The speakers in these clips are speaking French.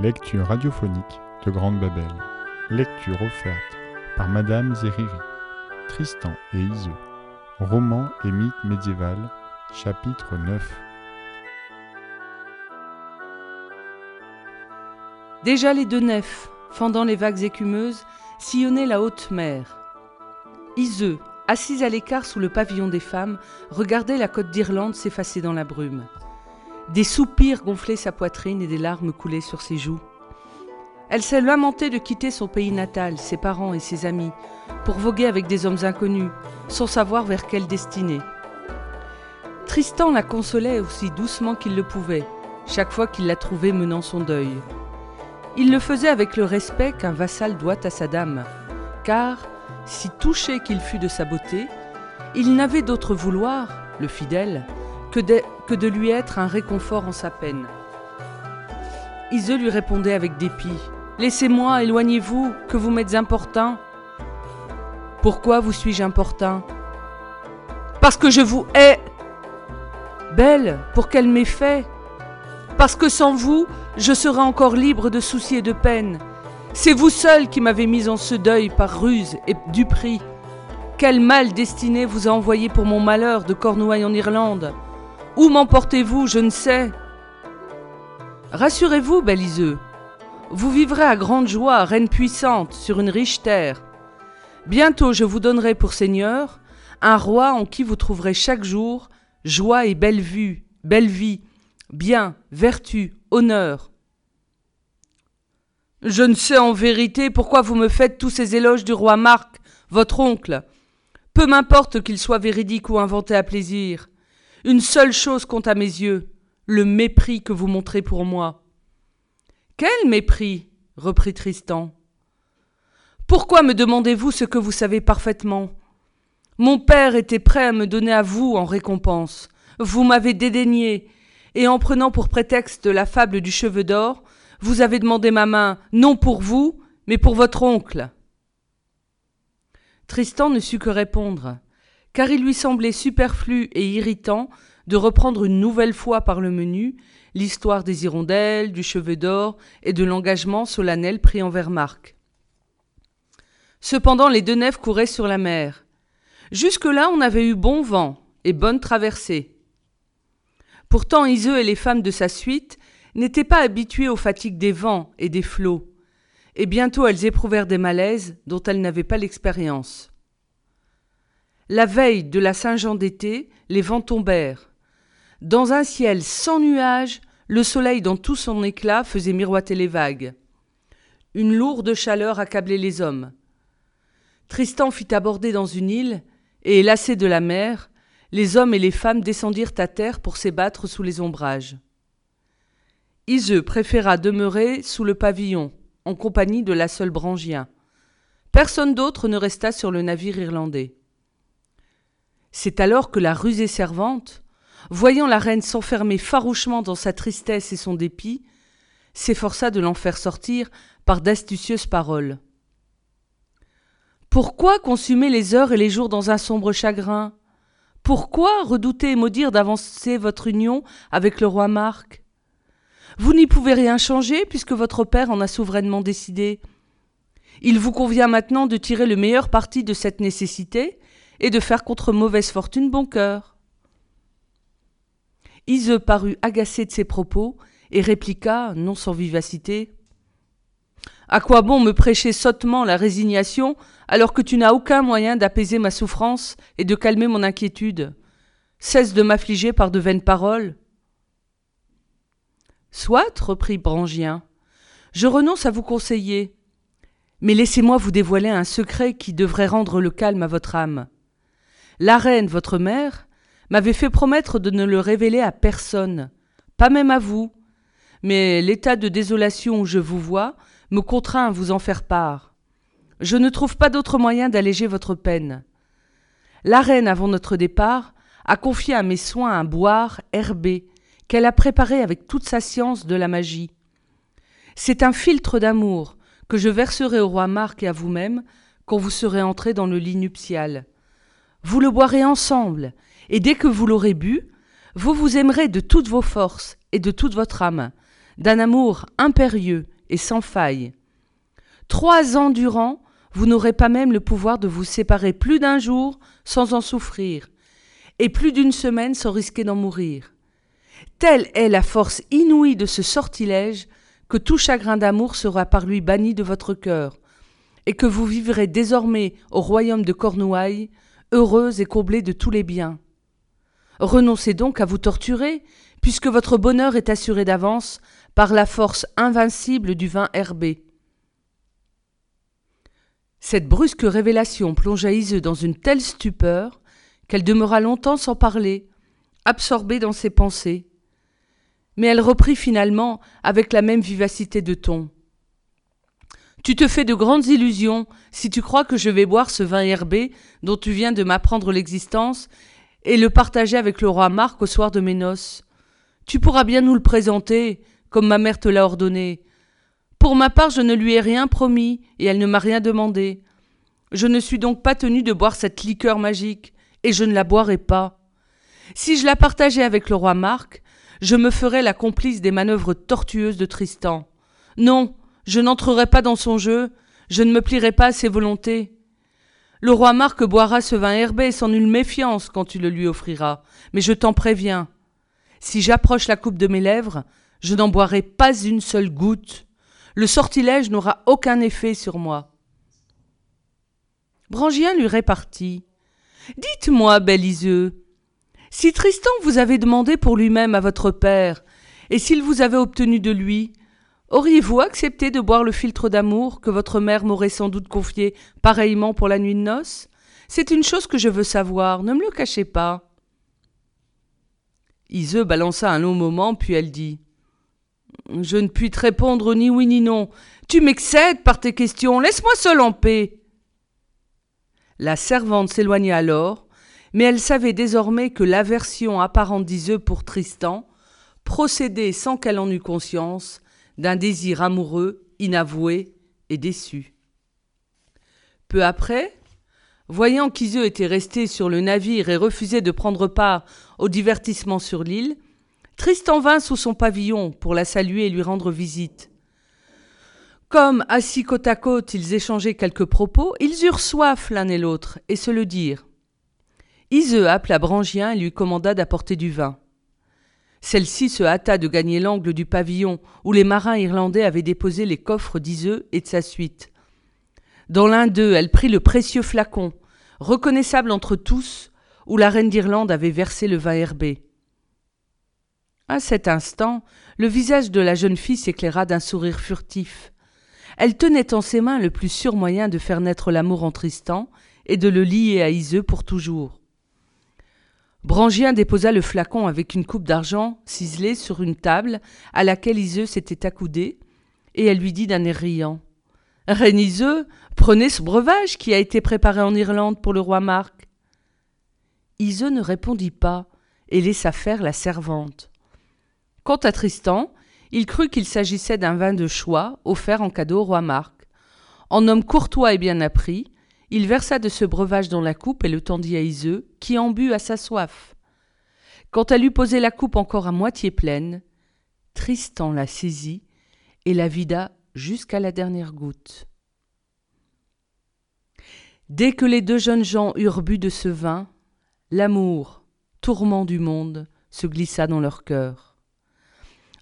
lectures radiophoniques de Grande Babel. Lecture offerte par Madame Zeriri. Tristan et Iseult. Roman et mythe médiéval. Chapitre 9. Déjà les deux nefs, fendant les vagues écumeuses, sillonnaient la haute mer. Iseux, assise à l'écart sous le pavillon des femmes, regardait la côte d'Irlande s'effacer dans la brume. Des soupirs gonflaient sa poitrine et des larmes coulaient sur ses joues. Elle s'est lamentée de quitter son pays natal, ses parents et ses amis, pour voguer avec des hommes inconnus, sans savoir vers quelle destinée. Tristan la consolait aussi doucement qu'il le pouvait, chaque fois qu'il la trouvait menant son deuil. Il le faisait avec le respect qu'un vassal doit à sa dame, car, si touché qu'il fût de sa beauté, il n'avait d'autre vouloir, le fidèle, que de, lui être un réconfort en sa peine. Iseux lui répondait avec dépit Laissez-moi, éloignez-vous, que vous m'êtes importun. Pourquoi vous suis-je importun? Parce que je vous hais. Belle, pour quel méfait Parce que sans vous, je serais encore libre de soucis et de peines. C'est vous seul qui m'avez mis en ce deuil par ruse et duperie. Quel mal destiné vous a envoyé pour mon malheur de Cornouailles en Irlande? Où m'emportez-vous Je ne sais. Rassurez-vous, belle Iseux, vous vivrez à grande joie, reine puissante, sur une riche terre. Bientôt je vous donnerai pour seigneur un roi en qui vous trouverez chaque jour joie et belle vue, belle vie, bien, vertu, honneur. Je ne sais en vérité pourquoi vous me faites tous ces éloges du roi Marc, votre oncle. Peu m'importe qu'il soit véridique ou inventé à plaisir. Une seule chose compte à mes yeux, le mépris que vous montrez pour moi. Quel mépris? reprit Tristan. Pourquoi me demandez-vous ce que vous savez parfaitement? Mon père était prêt à me donner à vous en récompense. Vous m'avez dédaigné, et en prenant pour prétexte la fable du cheveu d'or, vous avez demandé ma main, non pour vous, mais pour votre oncle. Tristan ne sut que répondre, car il lui semblait superflu et irritant de reprendre une nouvelle fois par le menu l'histoire des hirondelles, du cheveu d'or et de l'engagement solennel pris envers Marc. Cependant, les deux nefs couraient sur la mer. Jusque-là, on avait eu bon vent et bonne traversée. Pourtant, Iseux et les femmes de sa suite n'étaient pas habituées aux fatigues des vents et des flots, et bientôt elles éprouvèrent des malaises dont elles n'avaient pas l'expérience. La veille de la Saint-Jean d'été, les vents tombèrent. Dans un ciel sans nuages, le soleil dans tout son éclat faisait miroiter les vagues. Une lourde chaleur accablait les hommes. Tristan fit aborder dans une île, et, lassés de la mer, les hommes et les femmes descendirent à terre pour s'ébattre sous les ombrages. Iseux préféra demeurer sous le pavillon, en compagnie de la seule Brangien. Personne d'autre ne resta sur le navire irlandais. C'est alors que la rusée servante, voyant la reine s'enfermer farouchement dans sa tristesse et son dépit, s'efforça de l'en faire sortir par d'astucieuses paroles. Pourquoi consumer les heures et les jours dans un sombre chagrin? Pourquoi redouter et maudire d'avancer votre union avec le roi Marc? Vous n'y pouvez rien changer puisque votre père en a souverainement décidé. Il vous convient maintenant de tirer le meilleur parti de cette nécessité et de faire contre mauvaise fortune bon cœur. Ise parut agacé de ces propos et répliqua, non sans vivacité À quoi bon me prêcher sottement la résignation alors que tu n'as aucun moyen d'apaiser ma souffrance et de calmer mon inquiétude? Cesse de m'affliger par de vaines paroles. Soit, reprit Brangien, je renonce à vous conseiller, mais laissez-moi vous dévoiler un secret qui devrait rendre le calme à votre âme. La reine, votre mère, m'avait fait promettre de ne le révéler à personne, pas même à vous, mais l'état de désolation où je vous vois me contraint à vous en faire part. Je ne trouve pas d'autre moyen d'alléger votre peine. La reine, avant notre départ, a confié à mes soins un boire herbé qu'elle a préparé avec toute sa science de la magie. C'est un filtre d'amour que je verserai au roi Marc et à vous-même quand vous serez entrés dans le lit nuptial. Vous le boirez ensemble, et dès que vous l'aurez bu, vous vous aimerez de toutes vos forces et de toute votre âme, d'un amour impérieux et sans faille. Trois ans durant, vous n'aurez pas même le pouvoir de vous séparer plus d'un jour sans en souffrir, et plus d'une semaine sans risquer d'en mourir. Telle est la force inouïe de ce sortilège que tout chagrin d'amour sera par lui banni de votre cœur, et que vous vivrez désormais au royaume de Cornouailles, heureuse et comblée de tous les biens. Renoncez donc à vous torturer, puisque votre bonheur est assuré d'avance par la force invincible du vin herbé. Cette brusque révélation plongea Iseux dans une telle stupeur qu'elle demeura longtemps sans parler, absorbée dans ses pensées. Mais elle reprit finalement avec la même vivacité de ton. Tu te fais de grandes illusions si tu crois que je vais boire ce vin herbé dont tu viens de m'apprendre l'existence et le partager avec le roi Marc au soir de mes noces. Tu pourras bien nous le présenter, comme ma mère te l'a ordonné. Pour ma part, je ne lui ai rien promis, et elle ne m'a rien demandé. Je ne suis donc pas tenu de boire cette liqueur magique, et je ne la boirai pas. Si je la partageais avec le roi Marc, je me ferais la complice des manœuvres tortueuses de Tristan. Non, je n'entrerai pas dans son jeu, je ne me plierai pas à ses volontés. Le roi Marc boira ce vin herbé sans nulle méfiance quand tu le lui offriras, mais je t'en préviens. Si j'approche la coupe de mes lèvres, je n'en boirai pas une seule goutte. Le sortilège n'aura aucun effet sur moi. Brangien lui répartit. Dites-moi, belle Iseux, si Tristan vous avait demandé pour lui-même à votre père, et s'il vous avait obtenu de lui, auriez-vous accepté de boire le filtre d'amour que votre mère m'aurait sans doute confié pareillement pour la nuit de noces? C'est une chose que je veux savoir, ne me le cachez pas. Iseux balança un long moment, puis elle dit je ne puis te répondre ni oui ni non. Tu m'excèdes par tes questions. Laisse-moi seul en paix. La servante s'éloigna alors, mais elle savait désormais que l'aversion apparente d'Iseux pour Tristan procédait sans qu'elle en eût conscience d'un désir amoureux, inavoué et déçu. Peu après, voyant qu'Iseux était resté sur le navire et refusait de prendre part au divertissement sur l'île, Tristan vint sous son pavillon pour la saluer et lui rendre visite. Comme, assis côte à côte, ils échangeaient quelques propos, ils eurent soif l'un et l'autre, et se le dirent. Iseux appela Brangien et lui commanda d'apporter du vin. Celle-ci se hâta de gagner l'angle du pavillon où les marins irlandais avaient déposé les coffres d'Iseux et de sa suite. Dans l'un d'eux, elle prit le précieux flacon, reconnaissable entre tous, où la reine d'Irlande avait versé le vin herbé. À cet instant, le visage de la jeune fille s'éclaira d'un sourire furtif. Elle tenait en ses mains le plus sûr moyen de faire naître l'amour en Tristan et de le lier à Iseux pour toujours. Brangien déposa le flacon avec une coupe d'argent ciselée sur une table à laquelle Iseux s'était accoudé, et elle lui dit d'un air riant Reine Iseux, prenez ce breuvage qui a été préparé en Irlande pour le roi Marc. Iseux ne répondit pas et laissa faire la servante. Quant à Tristan, il crut qu'il s'agissait d'un vin de choix offert en cadeau au roi Marc. En homme courtois et bien appris, il versa de ce breuvage dans la coupe et le tendit à Iseux, qui en but à sa soif. Quand elle eut posé la coupe encore à moitié pleine, Tristan la saisit et la vida jusqu'à la dernière goutte. Dès que les deux jeunes gens eurent bu de ce vin, l'amour, tourment du monde, se glissa dans leur cœur.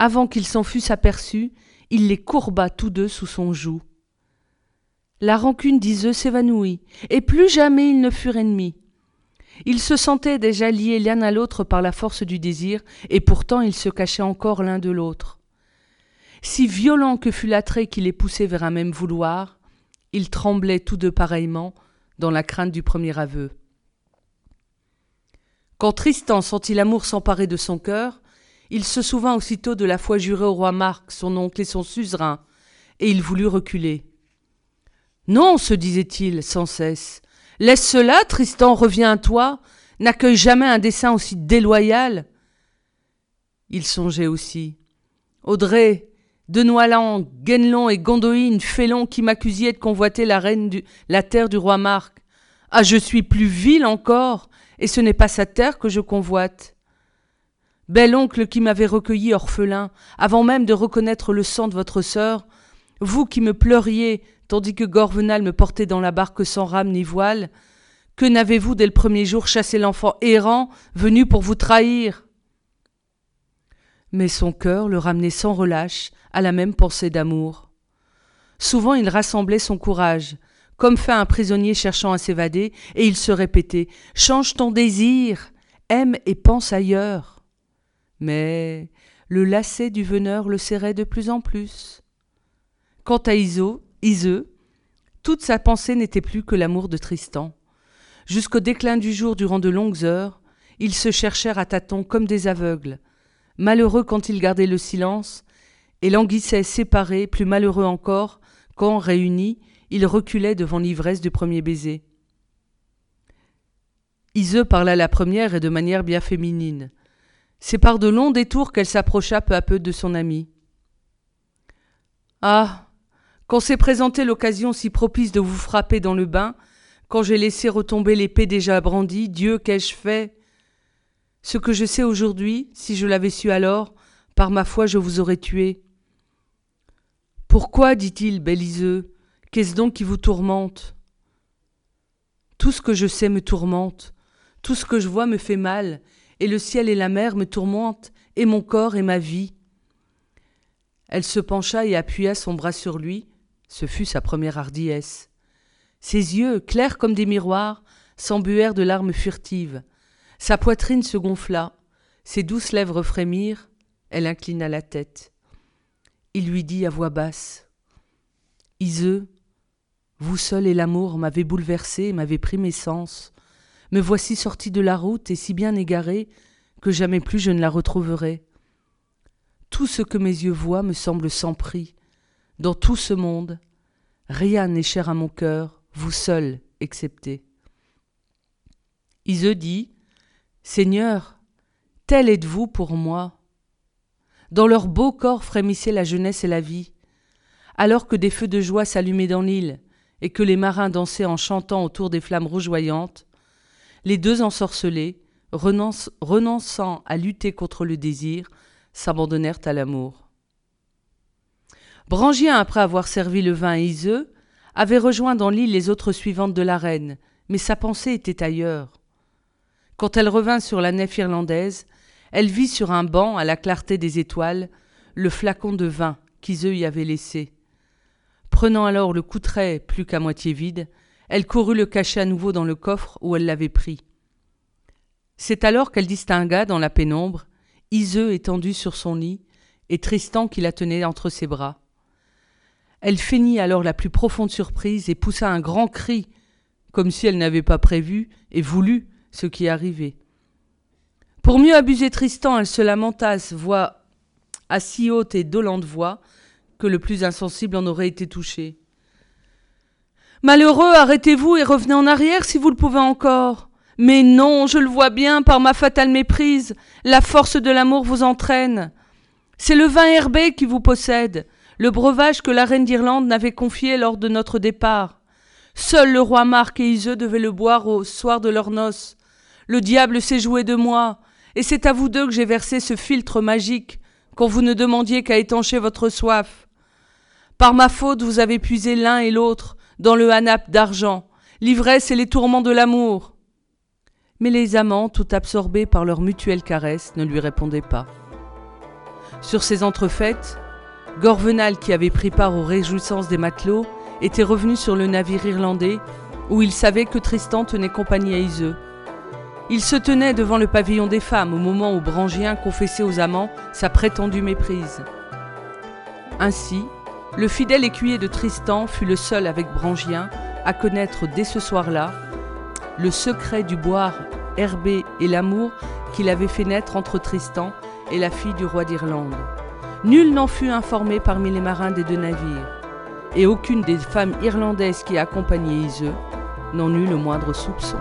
Avant qu'ils s'en fussent aperçus, il les courba tous deux sous son joug. La rancune d'Iseux s'évanouit, et plus jamais ils ne furent ennemis. Ils se sentaient déjà liés l'un à l'autre par la force du désir, et pourtant ils se cachaient encore l'un de l'autre. Si violent que fût l'attrait qui les poussait vers un même vouloir, ils tremblaient tous deux pareillement dans la crainte du premier aveu. Quand Tristan sentit l'amour s'emparer de son cœur, il se souvint aussitôt de la foi jurée au roi Marc, son oncle et son suzerain, et il voulut reculer. Non, se disait-il sans cesse, laisse cela, Tristan revient à toi, n'accueille jamais un dessein aussi déloyal. Il songeait aussi. Audrey, de Noaillan, Guénelon et Gondoïne, félons qui m'accusiez de convoiter la reine la terre du roi Marc. Ah, je suis plus vil encore, et ce n'est pas sa terre que je convoite. Bel oncle qui m'avait recueilli orphelin, avant même de reconnaître le sang de votre sœur, vous qui me pleuriez tandis que Gorvenal me portait dans la barque sans rame ni voile, que n'avez-vous dès le premier jour chassé l'enfant errant venu pour vous trahir? Mais son cœur le ramenait sans relâche à la même pensée d'amour. Souvent il rassemblait son courage, comme fait un prisonnier cherchant à s'évader, et il se répétait Change ton désir, aime et pense ailleurs. Mais le lacet du veneur le serrait de plus en plus. Quant à Iso, Iseux, toute sa pensée n'était plus que l'amour de Tristan. Jusqu'au déclin du jour durant de longues heures, ils se cherchèrent à tâtons comme des aveugles, malheureux quand ils gardaient le silence, et languissaient séparés, plus malheureux encore, quand, réunis, ils reculaient devant l'ivresse du premier baiser. Iseux parla la première et de manière bien féminine. C'est par de longs détours qu'elle s'approcha peu à peu de son ami. Ah quand s'est présentée l'occasion si propice de vous frapper dans le bain, quand j'ai laissé retomber l'épée déjà brandie, Dieu, qu'ai-je fait? Ce que je sais aujourd'hui, si je l'avais su alors, par ma foi je vous aurais tué. Pourquoi, dit-il, Béliseux, qu'est-ce donc qui vous tourmente? Tout ce que je sais me tourmente, tout ce que je vois me fait mal, et le ciel et la mer me tourmentent, et mon corps et ma vie. Elle se pencha et appuya son bras sur lui, ce fut sa première hardiesse. Ses yeux, clairs comme des miroirs, s'embuèrent de larmes furtives. Sa poitrine se gonfla, ses douces lèvres frémirent, elle inclina la tête. Il lui dit à voix basse Iseux, vous seul et l'amour m'avez bouleversé et m'avez pris mes sens. Me voici sorti de la route et si bien égaré que jamais plus je ne la retrouverai. Tout ce que mes yeux voient me semble sans prix. Dans tout ce monde, rien n'est cher à mon cœur, vous seul excepté. Iseux dit Seigneur, tel êtes-vous pour moi. Dans leur beau corps frémissaient la jeunesse et la vie. Alors que des feux de joie s'allumaient dans l'île et que les marins dansaient en chantant autour des flammes rougeoyantes, les deux ensorcelés, renonçant à lutter contre le désir, s'abandonnèrent à l'amour. Brangien, après avoir servi le vin à Iseux, avait rejoint dans l'île les autres suivantes de la reine, mais sa pensée était ailleurs. Quand elle revint sur la nef irlandaise, elle vit sur un banc, à la clarté des étoiles, le flacon de vin qu'Iseux y avait laissé. Prenant alors le coutret plus qu'à moitié vide, elle courut le cacher à nouveau dans le coffre où elle l'avait pris. C'est alors qu'elle distingua dans la pénombre Iseux étendu sur son lit et Tristan qui la tenait entre ses bras. Elle feignit alors la plus profonde surprise et poussa un grand cri, comme si elle n'avait pas prévu et voulu ce qui arrivait. Pour mieux abuser Tristan, elle se lamenta, voix à si haute et dolente voix que le plus insensible en aurait été touché. Malheureux, arrêtez-vous et revenez en arrière si vous le pouvez encore. Mais non, je le vois bien par ma fatale méprise, la force de l'amour vous entraîne. C'est le vin herbé qui vous possède le breuvage que la reine d'Irlande n'avait confié lors de notre départ. Seul le roi Marc et Iseux devaient le boire au soir de leurs noces. Le diable s'est joué de moi, et c'est à vous deux que j'ai versé ce philtre magique, quand vous ne demandiez qu'à étancher votre soif. Par ma faute, vous avez puisé l'un et l'autre dans le hanap d'argent, l'ivresse et les tourments de l'amour. Mais les amants, tout absorbés par leur mutuelle caresse, ne lui répondaient pas. Sur ces entrefaites, Gorvenal, qui avait pris part aux réjouissances des matelots, était revenu sur le navire irlandais, où il savait que Tristan tenait compagnie à Iseux. Il se tenait devant le pavillon des femmes au moment où Brangien confessait aux amants sa prétendue méprise. Ainsi, le fidèle écuyer de Tristan fut le seul avec Brangien à connaître dès ce soir-là le secret du boire herbé et l'amour qu'il avait fait naître entre Tristan et la fille du roi d'Irlande. Nul n'en fut informé parmi les marins des deux navires, et aucune des femmes irlandaises qui accompagnaient Iseux n'en eut le moindre soupçon.